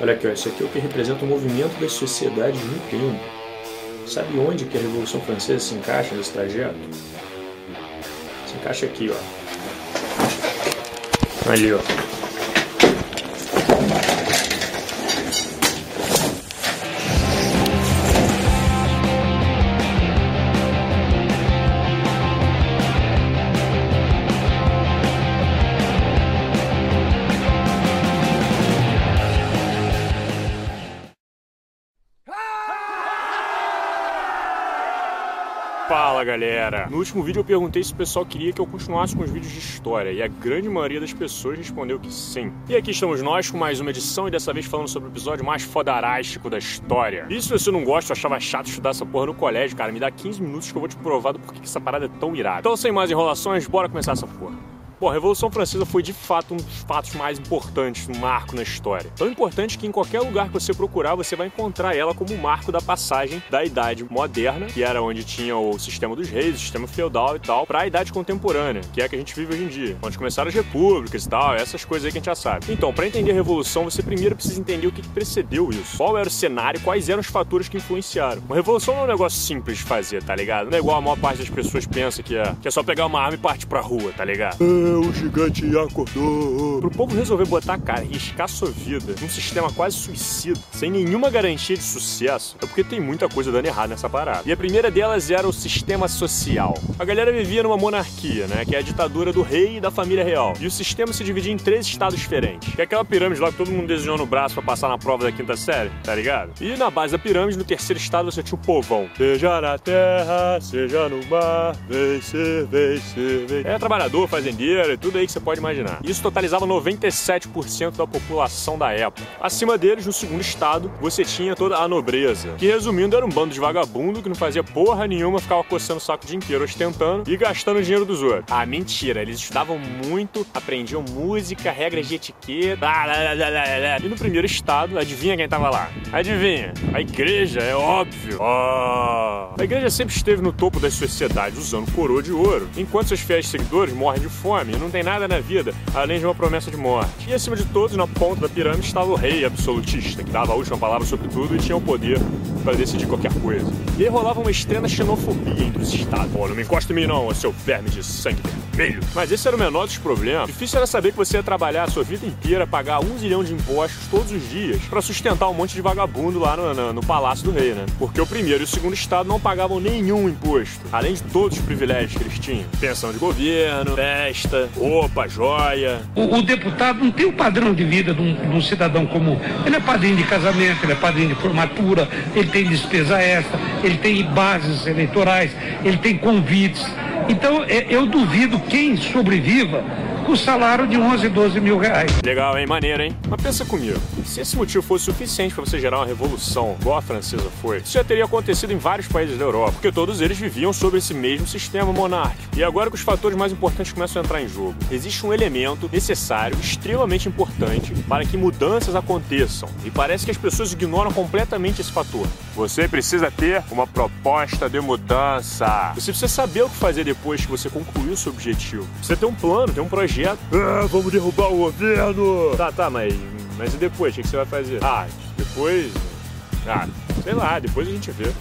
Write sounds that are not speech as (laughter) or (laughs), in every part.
Olha aqui, ó, isso aqui é o que representa o movimento das sociedades no tempo. Sabe onde que a Revolução Francesa se encaixa nesse trajeto? Se encaixa aqui, ó. Ali, ó. Galera! No último vídeo eu perguntei se o pessoal queria que eu continuasse com os vídeos de história e a grande maioria das pessoas respondeu que sim. E aqui estamos nós com mais uma edição e dessa vez falando sobre o episódio mais fodarástico da história. E se você não gosta, achava chato estudar essa porra no colégio, cara, me dá 15 minutos que eu vou te provar do porquê que essa parada é tão irada. Então sem mais enrolações, bora começar essa porra. Bom, a Revolução Francesa foi de fato um dos fatos mais importantes, um marco na história. Tão importante que em qualquer lugar que você procurar, você vai encontrar ela como um marco da passagem da Idade Moderna, que era onde tinha o sistema dos reis, o sistema feudal e tal, para a Idade Contemporânea, que é a que a gente vive hoje em dia, onde começaram as repúblicas e tal, essas coisas aí que a gente já sabe. Então, para entender a Revolução, você primeiro precisa entender o que precedeu isso. Qual era o cenário, quais eram os fatores que influenciaram. Uma revolução não é um negócio simples de fazer, tá ligado? Não é igual a maior parte das pessoas pensa que é, que é só pegar uma arma e partir pra rua, tá ligado? O gigante acordou. Pro povo resolver botar cara riscar sua vida num sistema quase suicida, sem nenhuma garantia de sucesso, é porque tem muita coisa dando errado nessa parada. E a primeira delas era o sistema social. A galera vivia numa monarquia, né? Que é a ditadura do rei e da família real. E o sistema se dividia em três estados diferentes. Que é aquela pirâmide lá que todo mundo desenhou no braço pra passar na prova da quinta série, tá ligado? E na base da pirâmide, no terceiro estado, você tinha o povão. Seja na terra, seja no mar, vencer, vencer, vencer. É trabalhador, fazendeiro e tudo tudo aí que você pode imaginar. Isso totalizava 97% da população da época. Acima deles, no segundo estado, você tinha toda a nobreza, que resumindo era um bando de vagabundo que não fazia porra nenhuma, ficava coçando o saco o dia inteiro, ostentando e gastando o dinheiro dos outros. Ah, mentira, eles estudavam muito, aprendiam música, regras de etiqueta. E no primeiro estado, adivinha quem tava lá? Adivinha? A igreja, é óbvio. Oh. A igreja sempre esteve no topo das sociedades usando coroa de ouro, enquanto seus fiéis seguidores morrem de fome e não tem nada na vida além de uma promessa de morte. E acima de todos, na ponta da pirâmide, estava o rei absolutista, que dava a última palavra sobre tudo e tinha o poder para decidir qualquer coisa. E aí rolava uma extrema xenofobia entre os estados. Pô, não me encosta em mim não, seu verme de sangue vermelho. Mas esse era o menor dos problemas. Difícil era saber que você ia trabalhar a sua vida inteira, pagar um zilhão de impostos todos os dias para sustentar um monte de vagabundo lá no, no, no, palácio do rei, né? Porque o primeiro e o segundo estado não pagavam nenhum imposto, além de todos os privilégios que eles tinham. Pensão de governo, festa, roupa, joia. O, o deputado não tem o padrão de vida de um, de um, cidadão comum. Ele é padrinho de casamento, ele é padrinho de formatura, ele tem despesa extra, ele tem bases eleitorais, ele tem convites. Então, é, eu duvido quem sobreviva com salário de 11, 12 mil reais. Legal, hein? Maneiro, hein? Mas pensa comigo, se esse motivo fosse suficiente para você gerar uma revolução, igual a francesa foi, isso já teria acontecido em vários países da Europa, porque todos eles viviam sob esse mesmo sistema monárquico. E agora que os fatores mais importantes começam a entrar em jogo, existe um elemento necessário, extremamente importante, para que mudanças aconteçam. E parece que as pessoas ignoram completamente esse fator. Você precisa ter uma proposta de mudança. Você precisa saber o que fazer depois que você concluiu o seu objetivo. Você tem um plano, tem um projeto projeto. Ah, vamos derrubar o governo! Tá, tá, mas, mas e depois? O que você vai fazer? Ah, depois. Ah, sei lá, depois a gente vê.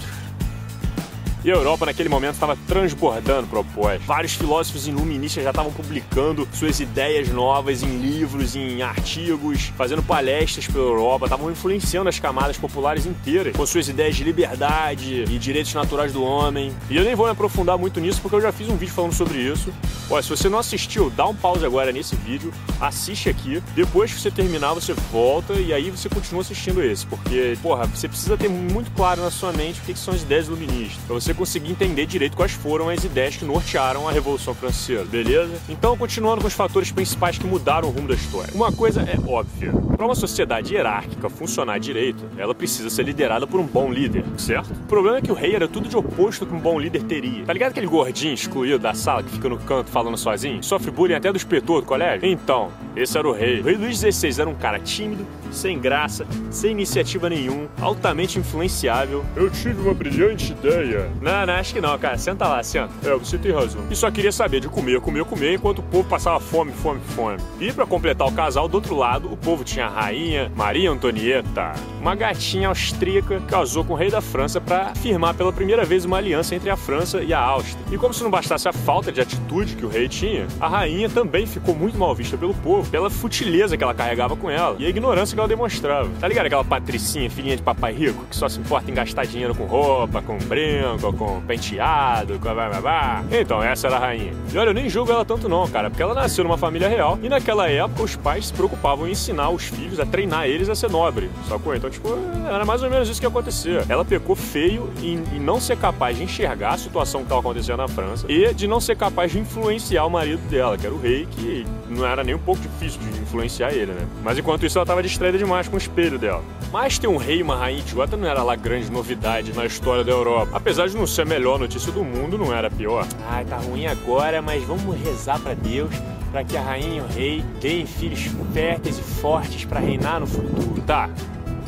E a Europa, naquele momento, estava transbordando propostas. Vários filósofos iluministas já estavam publicando suas ideias novas em livros, em artigos, fazendo palestras pela Europa, estavam influenciando as camadas populares inteiras com suas ideias de liberdade e direitos naturais do homem. E eu nem vou me aprofundar muito nisso porque eu já fiz um vídeo falando sobre isso. Olha, se você não assistiu, dá um pause agora nesse vídeo, assiste aqui. Depois que você terminar, você volta e aí você continua assistindo esse. Porque, porra, você precisa ter muito claro na sua mente o que são as ideias iluministas. Pra você conseguir entender direito quais foram as ideias que nortearam a Revolução Francesa, beleza? Então, continuando com os fatores principais que mudaram o rumo da história. Uma coisa é óbvia: para uma sociedade hierárquica funcionar direito, ela precisa ser liderada por um bom líder, certo? O problema é que o rei era tudo de oposto que um bom líder teria. Tá ligado aquele gordinho excluído da sala que fica no canto falando sozinho? Sofre bullying até do inspetor do colégio? Então, Esse era o rei. O rei Luís XVI era um cara tímido, sem graça, sem iniciativa nenhum, altamente influenciável. Eu tive uma brilhante ideia. Não, não, acho que não, cara. Senta lá, senta. É, você tem razão. E só queria saber de comer, comer, comer, enquanto o povo passava fome, fome, fome. E para completar o casal, do outro lado, o povo tinha a rainha Maria Antonieta, uma gatinha austríaca casou com o rei da França para firmar pela primeira vez uma aliança entre a França e a Áustria. E como se não bastasse a falta de atitude que o rei tinha, a rainha também ficou muito mal vista pelo povo, pela futileza que ela carregava com ela e a ignorância que ela demonstrava. Tá ligado aquela patricinha, filhinha de papai rico, que só se importa em gastar dinheiro com roupa, com brinco, com penteado, com blá blá blá? Então, essa era a rainha. E olha, eu nem julgo ela tanto não, cara, porque ela nasceu numa família real e naquela época os pais se preocupavam em ensinar os filhos a treinar eles a ser nobre, sacou? Então, tipo, era mais ou menos isso que acontecia. Ela pecou feio em, em não ser capaz de enxergar a situação que estava acontecendo na França e de não ser capaz de influenciar o marido dela, que era o rei, que não era nem um pouco difícil de influenciar ele, né? Mas enquanto isso, ela estava distraída demais com o espelho dela. Mas ter um rei e uma rainha idiota não era lá grande novidade na história da Europa. Apesar de não ser a melhor notícia do mundo, não era pior. Ai, tá ruim agora, mas vamos rezar para Deus para que a rainha e o rei deem filhos férteis e fortes para reinar no futuro. Tá,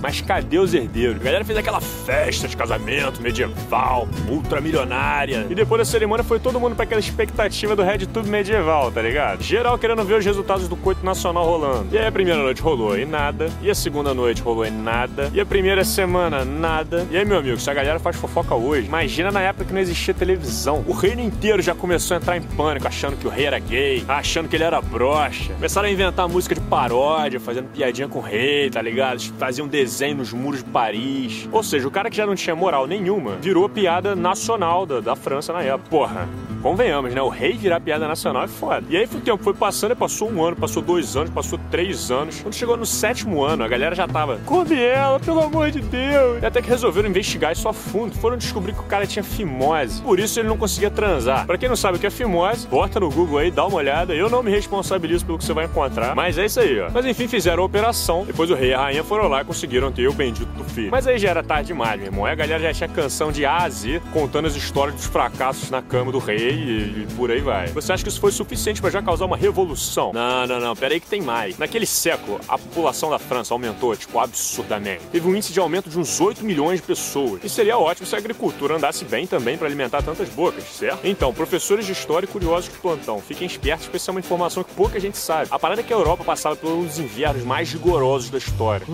mas cadê os herdeiros? A galera fez aquela festa de casamento medieval, ultramilionária. E depois da cerimônia foi todo mundo para aquela expectativa do Red Tube medieval, tá ligado? Geral querendo ver os resultados do coito nacional rolando. E aí a primeira noite rolou e nada. E a segunda noite rolou e nada. E a primeira semana, nada. E aí, meu amigo, se a galera faz fofoca hoje, imagina na época que não existia televisão. O reino inteiro já começou a entrar em pânico, achando que o rei era gay, achando que ele era broxa. Começaram a inventar música de paródia, fazendo piadinha com o rei, tá ligado? Faziam desenho desenho nos muros de Paris. Ou seja, o cara que já não tinha moral nenhuma virou piada nacional da, da França na época. Porra, convenhamos, né? O rei virar piada nacional é foda. E aí o tempo foi passando, passou um ano, passou dois anos, passou três anos. Quando chegou no sétimo ano, a galera já tava, come ela, pelo amor de Deus. E até que resolveram investigar isso a fundo. Foram descobrir que o cara tinha fimose. Por isso ele não conseguia transar. Pra quem não sabe o que é fimose, bota no Google aí, dá uma olhada. Eu não me responsabilizo pelo que você vai encontrar. Mas é isso aí, ó. Mas enfim, fizeram a operação. Depois o rei e a rainha foram lá e conseguiram ter o bendito do filho. Mas aí já era tarde demais, meu irmão. Aí a galera já tinha canção de A a Z, contando as histórias dos fracassos na cama do rei e, por aí vai. Você acha que isso foi suficiente para já causar uma revolução? Não, não, não. Pera aí que tem mais. Naquele século, a população da França aumentou, tipo, absurdamente. Teve um índice de aumento de uns 8 milhões de pessoas. E seria ótimo se a agricultura andasse bem também para alimentar tantas bocas, certo? Então, professores de história e curiosos de plantão, fiquem espertos, porque isso é uma informação que pouca gente sabe. A parada é que a Europa passava pelos invernos mais rigorosos da história.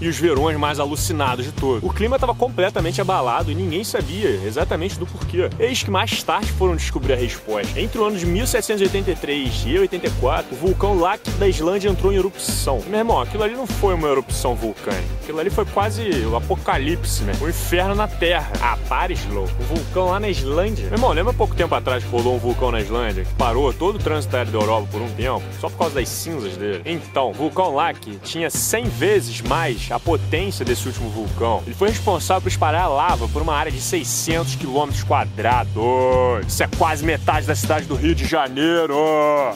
e os verões mais alucinados de todos. O clima estava completamente abalado e ninguém sabia exatamente do porquê. Eis que mais tarde foram descobrir a resposta. Entre o ano de 1783 e 84, o vulcão Lac da Islândia entrou em erupção. Meu irmão, aquilo ali não foi uma erupção vulcânica. Aquilo ali foi quase o apocalipse, né? O inferno na Terra. Ah, Parislow, o vulcão lá na Islândia. Meu irmão, lembra pouco tempo atrás que rolou um vulcão na Islândia que parou todo o trânsito aéreo da Europa por um tempo, só por causa das cinzas dele? Então, o vulcão Lac tinha 100 vezes mais a potência desse último vulcão. Ele foi responsável por espalhar lava por uma área de 600 quilômetros quadrados. Isso é quase metade da cidade do Rio de Janeiro.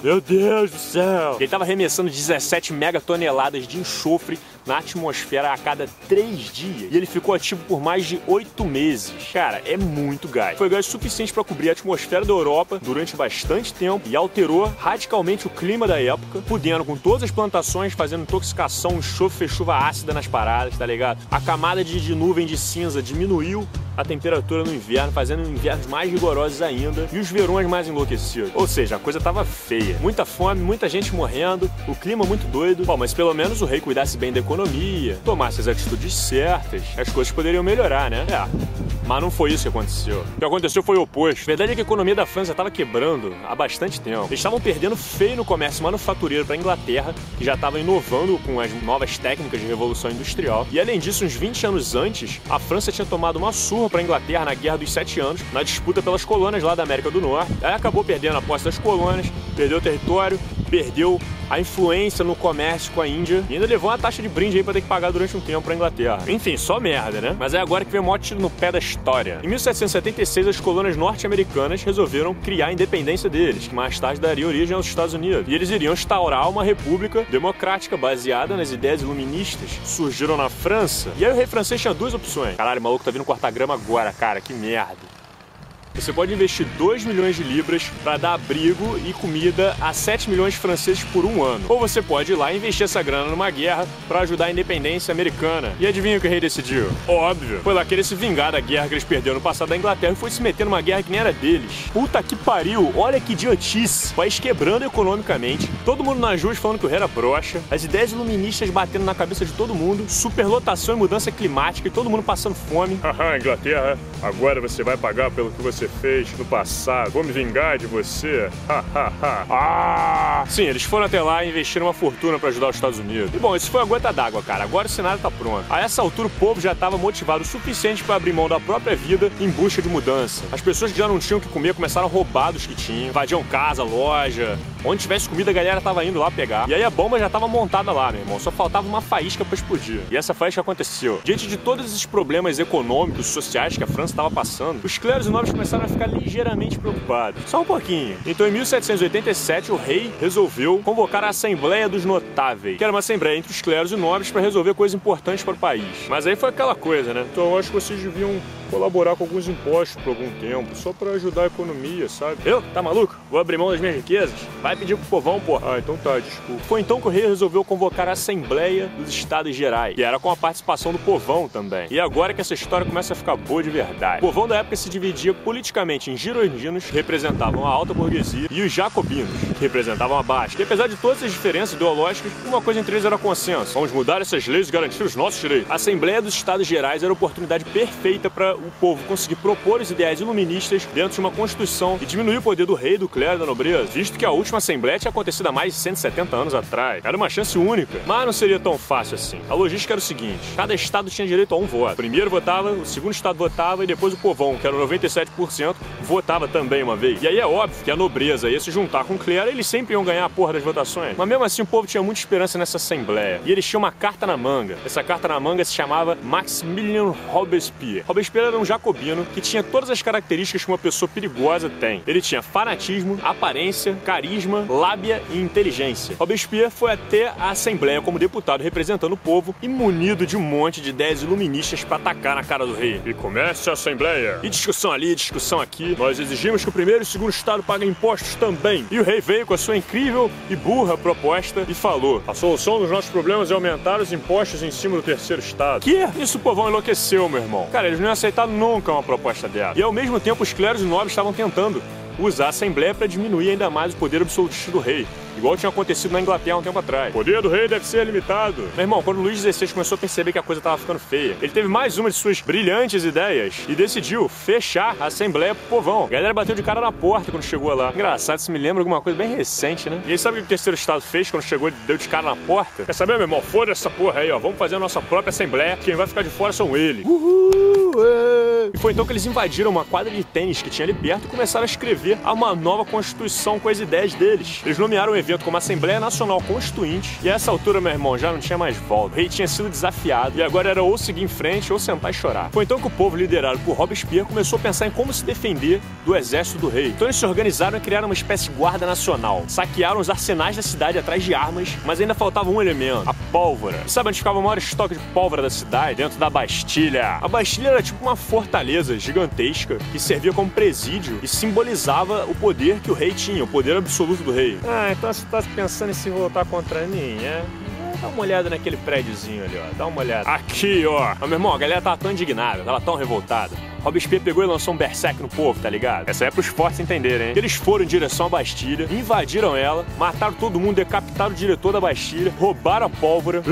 Meu Deus do céu. Ele estava arremessando 17 megatoneladas de enxofre na atmosfera a cada três dias. E ele ficou ativo por mais de oito meses. Cara, é muito gás. Foi gás suficiente para cobrir a atmosfera da Europa durante bastante tempo e alterou radicalmente o clima da época, podendo com todas as plantações fazendo intoxicação, enxofre, chuva ácida nas paradas, tá ligado? A camada de, de nuvem de cinza diminuiu a temperatura no inverno, fazendo invernos mais rigorosos ainda e os verões mais enlouquecidos. Ou seja, a coisa tava feia. Muita fome, muita gente morrendo, o clima muito doido. Bom, mas pelo menos o rei cuidasse bem da economia, tomasse as atitudes certas, as coisas poderiam melhorar, né? É. Mas não foi isso que aconteceu. O que aconteceu foi o oposto. A verdade é que a economia da França estava quebrando há bastante tempo. Eles estavam perdendo feio no comércio manufatureiro para a Inglaterra, que já estava inovando com as novas técnicas de revolução industrial. E além disso, uns 20 anos antes, a França tinha tomado uma surra para a Inglaterra na Guerra dos Sete Anos, na disputa pelas colônias lá da América do Norte. Aí acabou perdendo a posse das colônias, perdeu o território, perdeu a influência no comércio com a Índia e ainda levou uma taxa de brinde aí pra ter que pagar durante um tempo pra Inglaterra. Enfim, só merda, né? Mas é agora que vem o maior tiro no pé da história. Em 1776, as colônias norte-americanas resolveram criar a independência deles, que mais tarde daria origem aos Estados Unidos. E eles iriam instaurar uma república democrática baseada nas ideias iluministas que surgiram na França. E aí o rei francês tinha duas opções. Caralho, o maluco tá vindo cortar grama agora, cara, que merda. Você pode investir 2 milhões de libras para dar abrigo e comida a 7 milhões de franceses por um ano. Ou você pode ir lá e investir essa grana numa guerra para ajudar a independência americana. E adivinha o que o rei decidiu? Óbvio, foi lá querer se vingar da guerra que eles perderam no passado da Inglaterra e foi se meter numa guerra que nem era deles. Puta que pariu, olha que idiotice. O país quebrando economicamente, todo mundo nas ruas falando que o rei era broxa, as ideias iluministas batendo na cabeça de todo mundo, superlotação e mudança climática e todo mundo passando fome. (laughs) Haha, Inglaterra, agora você vai pagar pelo que você fez no passado. Vou me vingar de você. Hahaha. ah! Sim, eles foram até lá e investiram uma fortuna para ajudar os Estados Unidos. E bom, isso foi a gota d'água, cara. Agora o cenário tá pronto. A essa altura o povo já estava motivado o suficiente para abrir mão da própria vida em busca de mudança. As pessoas que já não tinham o que comer começaram a roubar dos que tinham, invadiam casa, loja. Onde tivesse comida, a galera tava indo lá pegar. E aí a bomba já tava montada lá, meu irmão. Só faltava uma faísca para explodir. E essa faísca aconteceu. Diante de todos esses problemas econômicos, sociais que a França estava passando, os clérigos e nobres começaram a ficar ligeiramente preocupados. Só um pouquinho. Então, em 1787, o rei resolveu convocar a Assembleia dos Notáveis, que era uma assembleia entre os clérigos e nobres para resolver coisas importantes para o país. Mas aí foi aquela coisa, né? Então eu acho que vocês deviam colaborar com alguns impostos por algum tempo, só para ajudar a economia, sabe? Eu? Tá maluco? Vou abrir mão das minhas riquezas? Vai pedir pro povão, porra. Ah, então tá, desculpa. Foi então que o rei resolveu convocar a Assembleia dos Estados Gerais, que era com a participação do povão também. E agora que essa história começa a ficar boa de verdade. O povão da época se dividia politicamente em girondinos, que representavam a alta burguesia, e os jacobinos, que representavam a baixa. E apesar de todas as diferenças ideológicas, uma coisa entre eles era consenso. Vamos mudar essas leis e garantir os nossos direitos. A Assembleia dos Estados Gerais era a oportunidade perfeita para o povo conseguir propor os ideais iluministas dentro de uma constituição e diminuir o poder do rei, do clero da nobreza, visto que a última Assembleia tinha acontecido há mais de 170 anos atrás. Era uma chance única. Mas não seria tão fácil assim. A logística era o seguinte: cada estado tinha direito a um voto. O primeiro votava, o segundo estado votava e depois o povão, que era 97%, votava também uma vez. E aí é óbvio que a nobreza ia se juntar com o clero eles sempre iam ganhar a porra das votações. Mas mesmo assim o povo tinha muita esperança nessa Assembleia. E eles tinham uma carta na manga. Essa carta na manga se chamava Maximilian Robespierre. Robespierre era um jacobino que tinha todas as características que uma pessoa perigosa tem. Ele tinha fanatismo, aparência, carisma, lábia e inteligência. Robespierre foi até a Assembleia como deputado representando o povo e munido de um monte de ideias iluministas para atacar na cara do rei. E comece a Assembleia. E discussão ali, discussão aqui. Nós exigimos que o primeiro e o segundo estado paguem impostos também. E o rei veio com a sua incrível e burra proposta e falou: a solução dos nossos problemas é aumentar os impostos em cima do terceiro estado. Que? Isso o povão enlouqueceu, meu irmão. Cara, eles não iam aceitar nunca uma proposta dessa. E ao mesmo tempo os clérigos nobres estavam tentando usar a Assembleia para diminuir ainda mais o poder absolutista do rei igual tinha acontecido na Inglaterra um tempo atrás. O poder do rei deve ser limitado. Meu irmão, quando Luís XVI começou a perceber que a coisa tava ficando feia, ele teve mais uma de suas brilhantes ideias e decidiu fechar a Assembleia pro povão. A galera bateu de cara na porta quando chegou lá. Engraçado, isso me lembra alguma coisa bem recente, né? E aí sabe o que o terceiro estado fez quando chegou e deu de cara na porta? Quer saber, meu irmão? Foda essa porra aí, ó. Vamos fazer a nossa própria Assembleia. Quem vai ficar de fora são eles. Uhul! É. E foi então que eles invadiram uma quadra de tênis que tinha ali perto e começaram a escrever uma nova constituição com as ideias deles. Eles nomearam o evento como Assembleia Nacional Constituinte e a essa altura, meu irmão, já não tinha mais volta. O rei tinha sido desafiado e agora era ou seguir em frente ou sentar e chorar. Foi então que o povo, liderado por Robespierre, começou a pensar em como se defender do exército do rei. Então eles se organizaram e criaram uma espécie de guarda nacional. Saquearam os arsenais da cidade atrás de armas, mas ainda faltava um elemento, a pólvora. E sabe onde ficava o maior estoque de pólvora da cidade? Dentro da Bastilha. A Bastilha era tipo uma fortaleza gigantesca que servia como presídio e simbolizava o poder que o rei tinha, o poder absoluto do rei. Ah, então você tá pensando em se voltar contra mim, é? Dá uma olhada naquele prédiozinho ali, ó. Dá uma olhada. Aqui, ó. Meu irmão, a galera tava tão indignada, tava tão revoltada. Robespierre pegou e lançou um berserk no povo, tá ligado? Essa é pros fortes entenderem, hein? Eles foram em direção à Bastilha, invadiram ela, mataram todo mundo, decapitaram o diretor da Bastilha, roubaram a pólvora.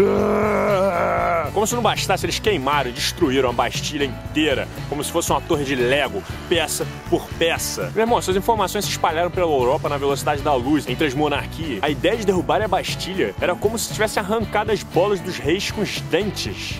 Como se não bastasse, eles queimaram e destruíram a Bastilha inteira, como se fosse uma torre de Lego, peça por peça. Meu irmão, essas informações se espalharam pela Europa na velocidade da luz, entre as monarquias. A ideia de derrubar a Bastilha era como se tivesse arrancado as bolas dos reis com os dentes.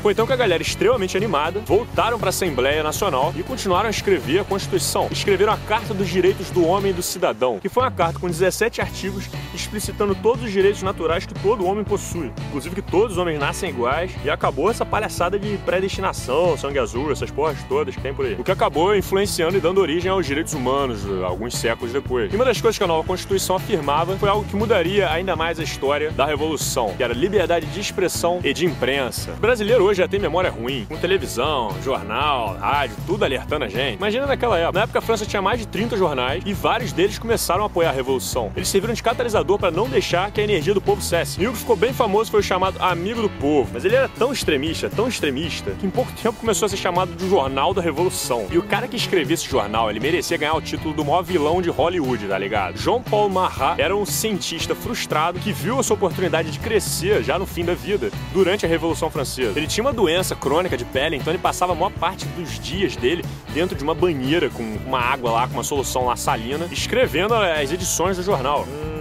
Foi então que a galera, extremamente animada, voltaram para Assembleia Nacional e continuaram a escrever a Constituição. Escreveram a Carta dos Direitos do Homem e do Cidadão, que foi uma carta com 17 artigos explicitando todos os direitos naturais que todo homem possui, inclusive que todos os homens nascem iguais e acabou essa palhaçada de predestinação, sangue azul, essas porras todas que tem por aí. O que acabou influenciando e dando origem aos direitos humanos alguns séculos depois. E uma das coisas que a nova Constituição afirmava foi algo que mudaria ainda mais a história da Revolução, que era liberdade de expressão e de imprensa. O brasileiro hoje já tem memória ruim, com televisão, jornal, rádio, tudo alertando a gente. Imagina naquela época. Na época a França tinha mais de 30 jornais e vários deles começaaram a apoiar a Revolução. Eles serviram de catalisador para não deixar que a energia do povo cesse. E o que ficou bem famoso foi o chamado Amigo do Povo. Mas ele era tão extremista, tão extremista, que em pouco tempo começou a ser chamado de Jornal da Revolução. E o cara que escrevia esse jornal, ele merecia ganhar o título do maior vilão de Hollywood, tá ligado? João Paul Marat era um cientista frustrado que viu a sua oportunidade de crescer já no fim da vida, durante a Revolução Francesa. Ele tinha uma doença crônica de pele, então ele passava a maior parte dos dias dele dentro de uma banheira com uma água lá, com uma solução lá salina, escrevendo as edições do jornal. Hum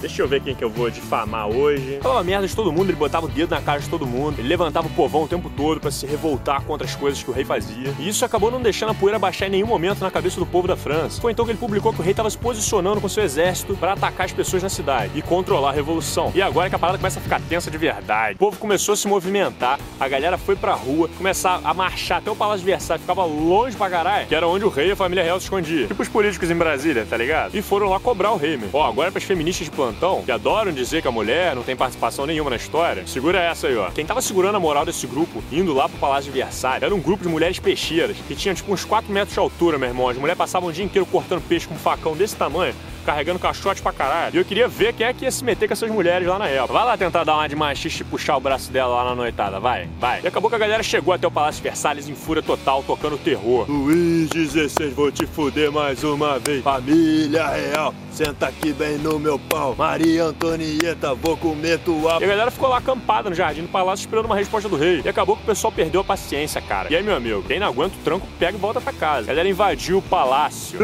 Deixa eu ver quem que eu vou difamar hoje. Falava merda de todo mundo, ele botava o dedo na cara de todo mundo. Ele levantava o povão o tempo todo para se revoltar contra as coisas que o rei fazia. E isso acabou não deixando a poeira baixar em nenhum momento na cabeça do povo da França. Foi então que ele publicou que o rei estava se posicionando com seu exército para atacar as pessoas na cidade e controlar a revolução. E agora é que a parada começa a ficar tensa de verdade. O povo começou a se movimentar, a galera foi pra rua, começar a marchar até o Palácio de Versalhes, ficava longe pra caralho, que era onde o rei e a família real se escondia. Tipo os políticos em Brasília, tá ligado? E foram lá cobrar o rei, meu. Ó, agora é pras feministas de plantão, que adoram dizer que a mulher não tem participação nenhuma na história, segura essa aí, ó. Quem tava segurando a moral desse grupo, indo lá pro Palácio de Versalhes, era um grupo de mulheres peixeiras, que tinham tipo uns 4 metros de altura, meu irmão. As mulheres passavam o dia inteiro cortando peixe com um facão desse tamanho carregando caixote pra caralho. E eu queria ver quem é que ia se meter com essas mulheres lá na época. Vai lá tentar dar uma de machista e puxar o braço dela lá na noitada, vai, vai. E acabou que a galera chegou até o Palácio Versalhes em fúria total, tocando terror. Luiz 16, vou te fuder mais uma vez. Família real, senta aqui bem no meu pau. Maria Antonieta, vou comer tua. E a galera ficou lá acampada no jardim do palácio esperando uma resposta do rei. E acabou que o pessoal perdeu a paciência, cara. E aí, meu amigo, quem não aguenta o tranco, pega e volta pra casa. A galera invadiu o palácio.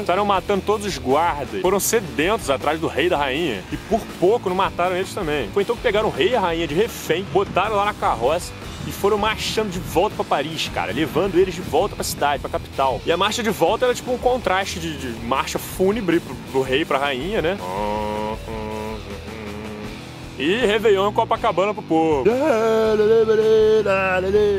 Estavam matando todos os guardas. Foram sedentos atrás do rei e da rainha. E por pouco não mataram eles também. Foi então que pegaram o rei e a rainha de refém, botaram lá na carroça e foram marchando de volta para Paris, cara, levando eles de volta para a cidade, para a capital. E a marcha de volta era tipo um contraste de, de marcha fúnebre pro, pro rei e pra rainha, né? E Réveillon em Copacabana pro povo.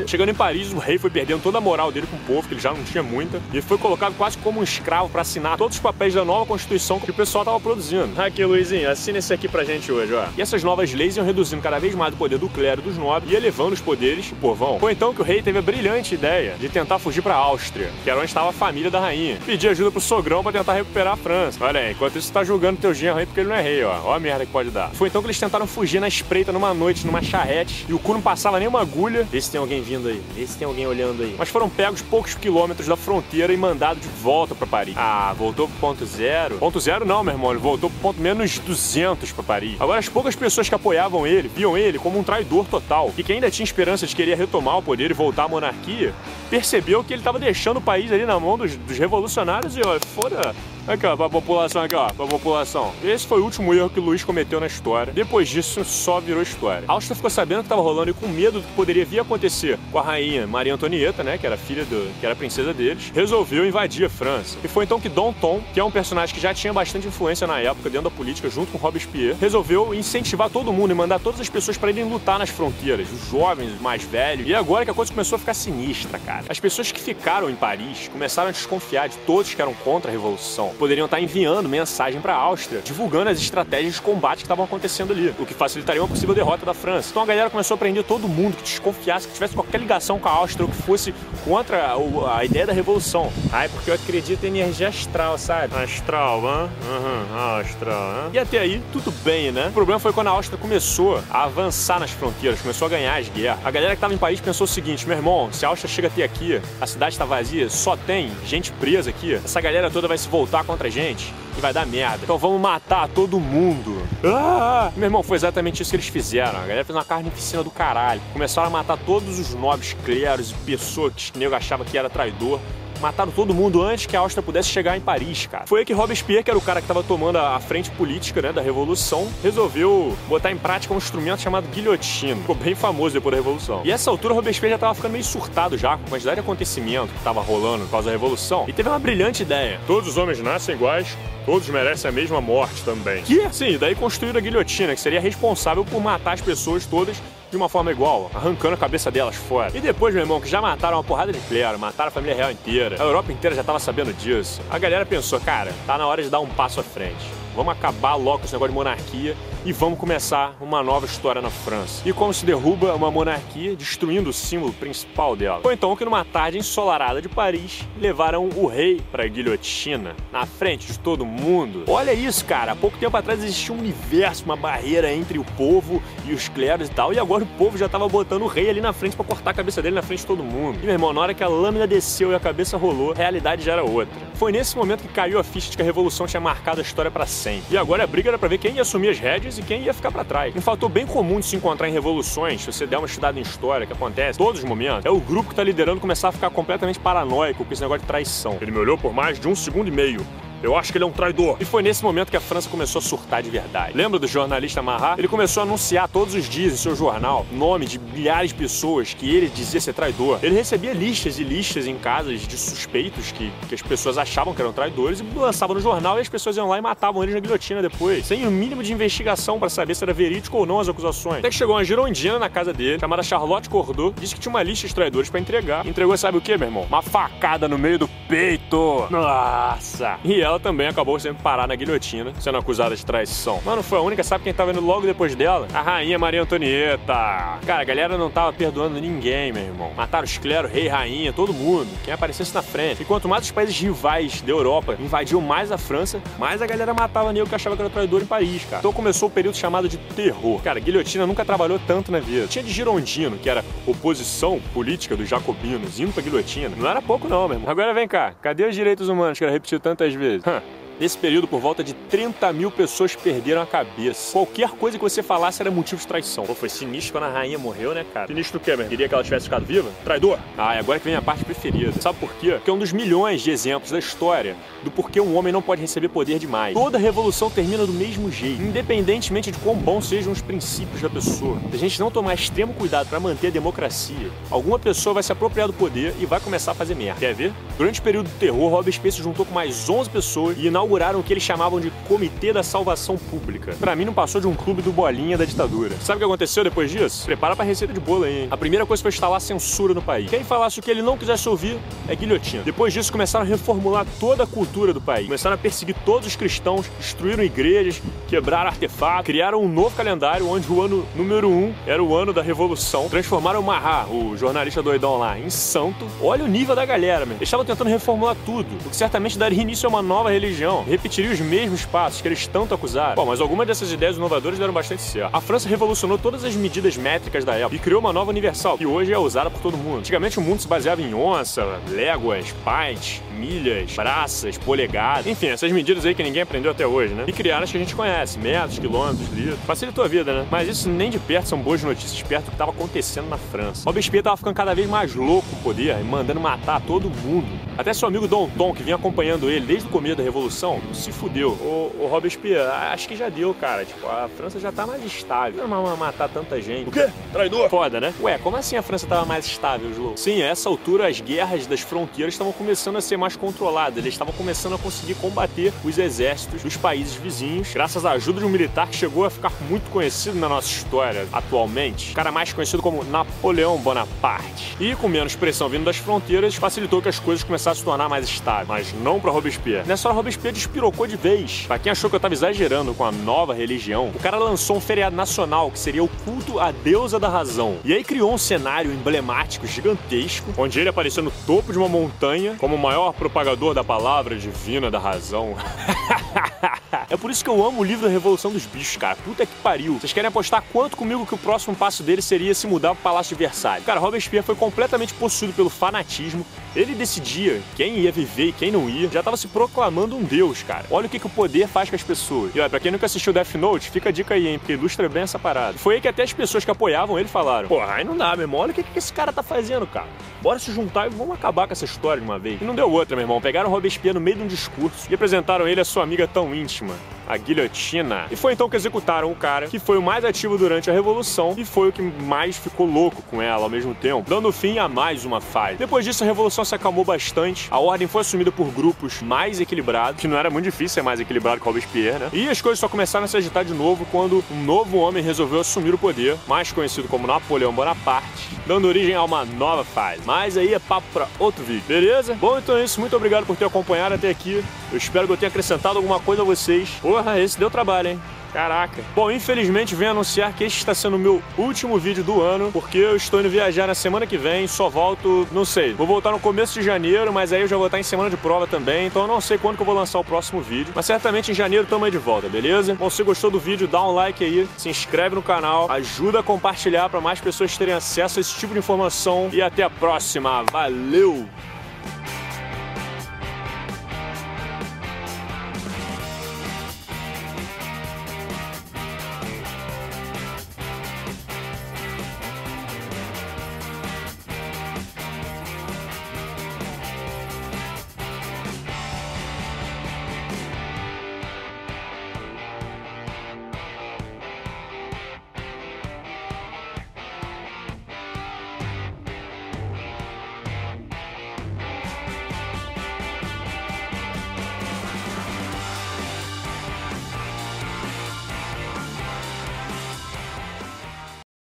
Chegando em Paris, o rei foi perdendo toda a moral dele com o povo, que ele já não tinha muita, e foi colocado quase como um escravo para assinar todos os papéis da nova Constituição que o pessoal tava produzindo. Aqui, Luizinho, assina esse aqui pra gente hoje, ó. E essas novas leis iam reduzindo cada vez mais o poder do clero dos nobres e elevando os poderes do povão. Foi então que o rei teve a brilhante ideia de tentar fugir pra Áustria, que era onde estava a família da rainha. Pedir ajuda pro sogrão para tentar recuperar a França. Olha aí, enquanto isso tá julgando teu genro aí porque ele não é rei, ó. Ó a merda que pode dar. Foi então que eles tentaram fugir na espreita numa noite, numa charrete, e o cu não passava nem uma agulha. Vê se tem alguém vindo aí, vê se tem alguém olhando aí. Mas foram pegos poucos quilômetros da fronteira e mandados de volta para Paris. Ah, voltou pro ponto zero? Ponto zero não, meu irmão, ele voltou pro ponto menos 200 para Paris. Agora, as poucas pessoas que apoiavam ele, viam ele como um traidor total, e quem ainda tinha esperança de querer retomar o poder e voltar à monarquia, percebeu que ele estava deixando o país ali na mão dos, dos revolucionários e, ó, fora Aqui, ó, pra população aqui, ó, pra população. Esse foi o último erro que o Luiz cometeu na história. Depois disso, só virou história. A Áustria ficou sabendo que tava rolando e com medo do que poderia vir a acontecer com a rainha Maria Antonieta, né, que era filha do, que era princesa deles, resolveu invadir a França. E foi então que Dom Tom, que é um personagem que já tinha bastante influência na época dentro da política, junto com Robespierre, resolveu incentivar todo mundo e mandar todas as pessoas para irem lutar nas fronteiras, os jovens, os mais velhos. E agora que a coisa começou a ficar sinistra, cara. As pessoas que ficaram em Paris começaram a desconfiar de todos que eram contra a revolução poderiam estar enviando mensagem para a Áustria, divulgando as estratégias de combate que estavam acontecendo ali, o que facilitaria uma possível derrota da França. Então a galera começou a prender todo mundo que desconfiasse, que tivesse qualquer ligação com a Áustria ou que fosse contra a, a ideia da revolução. Ai, porque eu acredito em energia astral, sabe? Astral, hã? Uhum, astral, hã? E até aí, tudo bem, né? O problema foi quando a Áustria começou a avançar nas fronteiras, começou a ganhar as guerras. A galera que estava em Paris pensou o seguinte, meu irmão, se a Áustria chega até aqui, a cidade está vazia, só tem gente presa aqui, essa galera toda vai se voltar contra a gente e vai dar merda. Então vamos matar todo mundo. Ah! Meu irmão, foi exatamente isso que eles fizeram. A galera fez uma carnificina do caralho. Começaram a matar todos os nobres cleros e pessoas que o nego achava que era traidor mataram todo mundo antes que a Áustria pudesse chegar em Paris, cara. Foi aí que Robespierre, que era o cara que estava tomando a frente política, né, da Revolução, resolveu botar em prática um instrumento chamado guilhotina. Ficou bem famoso depois da Revolução. E essa altura, Robespierre já estava ficando meio surtado já com a quantidade de acontecimento que estava rolando por causa da Revolução. E teve uma brilhante ideia. Todos os homens nascem iguais, todos merecem a mesma morte também. Que, assim, daí construíram a guilhotina, que seria responsável por matar as pessoas todas de uma forma igual, arrancando a cabeça delas fora. E depois, meu irmão, que já mataram uma porrada de clero, mataram a família real inteira, a Europa inteira já tava sabendo disso. A galera pensou, cara, tá na hora de dar um passo à frente. Vamos acabar logo com esse negócio de monarquia e vamos começar uma nova história na França. E como se derruba uma monarquia, destruindo o símbolo principal dela. Foi então que numa tarde ensolarada de Paris, levaram o rei para a guilhotina, na frente de todo mundo. Olha isso, cara. Há pouco tempo atrás existia um universo, uma barreira entre o povo e os cleros e tal, e agora o povo já tava botando o rei ali na frente para cortar a cabeça dele na frente de todo mundo. E meu irmão, na hora que a lâmina desceu e a cabeça rolou, a realidade já era outra. Foi nesse momento que caiu a ficha de que a revolução tinha marcado a história para sempre. E agora a briga era para ver quem ia assumir as rédeas e quem ia ficar para trás. Um fator bem comum de se encontrar em revoluções, se você der uma estudada em história, que acontece todos os momentos, é o grupo que tá liderando começar a ficar completamente paranoico com esse negócio de traição. Ele me olhou por mais de um segundo e meio. Eu acho que ele é um traidor. E foi nesse momento que a França começou a surtar de verdade. Lembra do jornalista Marat? Ele começou a anunciar todos os dias em seu jornal nome de milhares de pessoas que ele dizia ser traidor. Ele recebia listas e listas em casas de suspeitos que, que as pessoas achavam que eram traidores e lançava no jornal e as pessoas iam lá e matavam eles na guilhotina depois, sem o mínimo de investigação para saber se era verídico ou não as acusações. Até que chegou uma girondina na casa dele, chamada Charlotte Cordot, disse que tinha uma lista de traidores para entregar. Entregou, sabe o que, meu irmão? Uma facada no meio do peito. Nossa! E ela também acabou sendo parar na guilhotina, sendo acusada de traição. Mas não foi a única, sabe quem tava indo logo depois dela? A rainha Maria Antonieta. Cara, a galera não tava perdoando ninguém, meu irmão. Mataram os clero, rei, rainha, todo mundo. Quem aparecesse na frente. E quanto mais os países rivais da Europa invadiam mais a França, mais a galera matava nego que achava que era traidor em Paris, cara. Então começou o período chamado de terror. Cara, guilhotina nunca trabalhou tanto na vida. Tinha de Girondino, que era oposição política dos jacobinos, indo pra guilhotina. Não era pouco não, meu irmão. Agora vem cá, cadê os direitos humanos que ela repetiu tantas vezes? Hum. Nesse período, por volta de 30 mil pessoas perderam a cabeça. Qualquer coisa que você falasse era motivo de traição. Pô, foi sinistro quando a rainha morreu, né, cara? Sinistro o quê, meu? Queria que ela tivesse ficado viva? Traidor? Ah, e agora que vem a parte preferida. Sabe por quê? Porque é um dos milhões de exemplos da história do porquê um homem não pode receber poder demais. Toda revolução termina do mesmo jeito, independentemente de quão bons sejam os princípios da pessoa. Se a gente não tomar extremo cuidado para manter a democracia, alguma pessoa vai se apropriar do poder e vai começar a fazer merda. Quer ver? Durante o período do terror, Robespierre se juntou com mais 11 pessoas e inauguraram o que eles chamavam de Comitê da Salvação Pública. Para mim não passou de um clube do bolinha da ditadura. Sabe o que aconteceu depois disso? Prepara pra receita de bolo aí, hein? A primeira coisa foi instalar censura no país. Quem falasse o que ele não quisesse ouvir é guilhotina. Depois disso começaram a reformular toda a cultura do país. Começaram a perseguir todos os cristãos, destruíram igrejas, quebraram artefatos, criaram um novo calendário onde o ano número um era o ano da Revolução. Transformaram o Marat, o jornalista doidão lá, em santo. Olha o nível da galera, meu. Eles estavam tentando reformular tudo, o que certamente daria início a uma nova religião. Repetiria os mesmos passos que eles tanto acusaram. Bom, mas algumas dessas ideias inovadoras deram bastante certo. A França revolucionou todas as medidas métricas da época e criou uma nova universal, que hoje é usada por todo mundo. Antigamente o mundo se baseava em onça, léguas, pints, milhas, braças, polegadas, enfim, essas medidas aí que ninguém aprendeu até hoje, né? E criaram as que a gente conhece, metros, quilômetros, litros. Facilitou a vida, né? Mas isso nem de perto são boas notícias perto do que estava acontecendo na França. Robespierre tava ficando cada vez mais louco com o poder e mandando matar todo mundo. Até seu amigo Danton, que vinha acompanhando ele desde o começo da Revolução, se fudeu. Ô, ô Robespierre, acho que já deu, cara. Tipo, a França já tá mais estável. Não é matar tanta gente. O quê? Traidor? Foda, né? Ué, como assim a França tava mais estável, João? Sim, a essa altura as guerras das fronteiras estavam começando a ser mais controladas. Eles estavam começando a conseguir combater os exércitos dos países vizinhos, graças à ajuda de um militar que chegou a ficar muito conhecido na nossa história atualmente. O cara mais conhecido como Napoleão Bonaparte. E com menos pressão vindo das fronteiras, facilitou que as coisas começassem a se tornar mais estáveis. Mas não para Robespierre. Nessa hora, Robespierre despirocou de vez. Pra quem achou que eu tava exagerando com a nova religião, o cara lançou um feriado nacional que seria o culto à deusa da razão. E aí criou um cenário emblemático gigantesco, onde ele apareceu no topo de uma montanha como o maior propagador da palavra divina da razão. (laughs) é por isso que eu amo o livro da Revolução dos Bichos, cara. Puta que pariu. Vocês querem apostar quanto comigo que o próximo passo dele seria se mudar pro Palácio de Versalhes? Cara, Robespierre foi completamente possuído pelo fanatismo. Ele decidia quem ia viver e quem não ia. Já tava se proclamando um deus, cara. Olha o que, que o poder faz com as pessoas. E olha, pra quem nunca assistiu Death Note, fica a dica aí, hein? Porque ilustra bem essa parada. Foi aí que até as pessoas que apoiavam ele falaram: Porra, aí não dá, meu irmão. Olha o que, que esse cara tá fazendo, cara. Bora se juntar e vamos acabar com essa história de uma vez. E não deu outra, meu irmão. Pegaram Robespierre no meio de um discurso e apresentaram ele a sua amiga tão íntima, Bye-bye. A guilhotina. E foi então que executaram o cara que foi o mais ativo durante a Revolução e foi o que mais ficou louco com ela ao mesmo tempo, dando fim a mais uma fase. Depois disso, a Revolução se acalmou bastante, a ordem foi assumida por grupos mais equilibrados, que não era muito difícil ser mais equilibrado o Robespierre, né? E as coisas só começaram a se agitar de novo quando um novo homem resolveu assumir o poder, mais conhecido como Napoleão Bonaparte, dando origem a uma nova fase. Mas aí é papo para outro vídeo, beleza? Bom, então é isso. Muito obrigado por ter acompanhado até aqui. Eu espero que eu tenha acrescentado alguma coisa a vocês. Porra, esse deu trabalho, hein? Caraca. Bom, infelizmente venho anunciar que este está sendo o meu último vídeo do ano, porque eu estou indo viajar na semana que vem, só volto, não sei. Vou voltar no começo de janeiro, mas aí eu já vou estar em semana de prova também, então eu não sei quando que eu vou lançar o próximo vídeo. Mas certamente em janeiro tamo aí de volta, beleza? Bom, se gostou do vídeo, dá um like aí, se inscreve no canal, ajuda a compartilhar para mais pessoas terem acesso a esse tipo de informação e até a próxima. Valeu!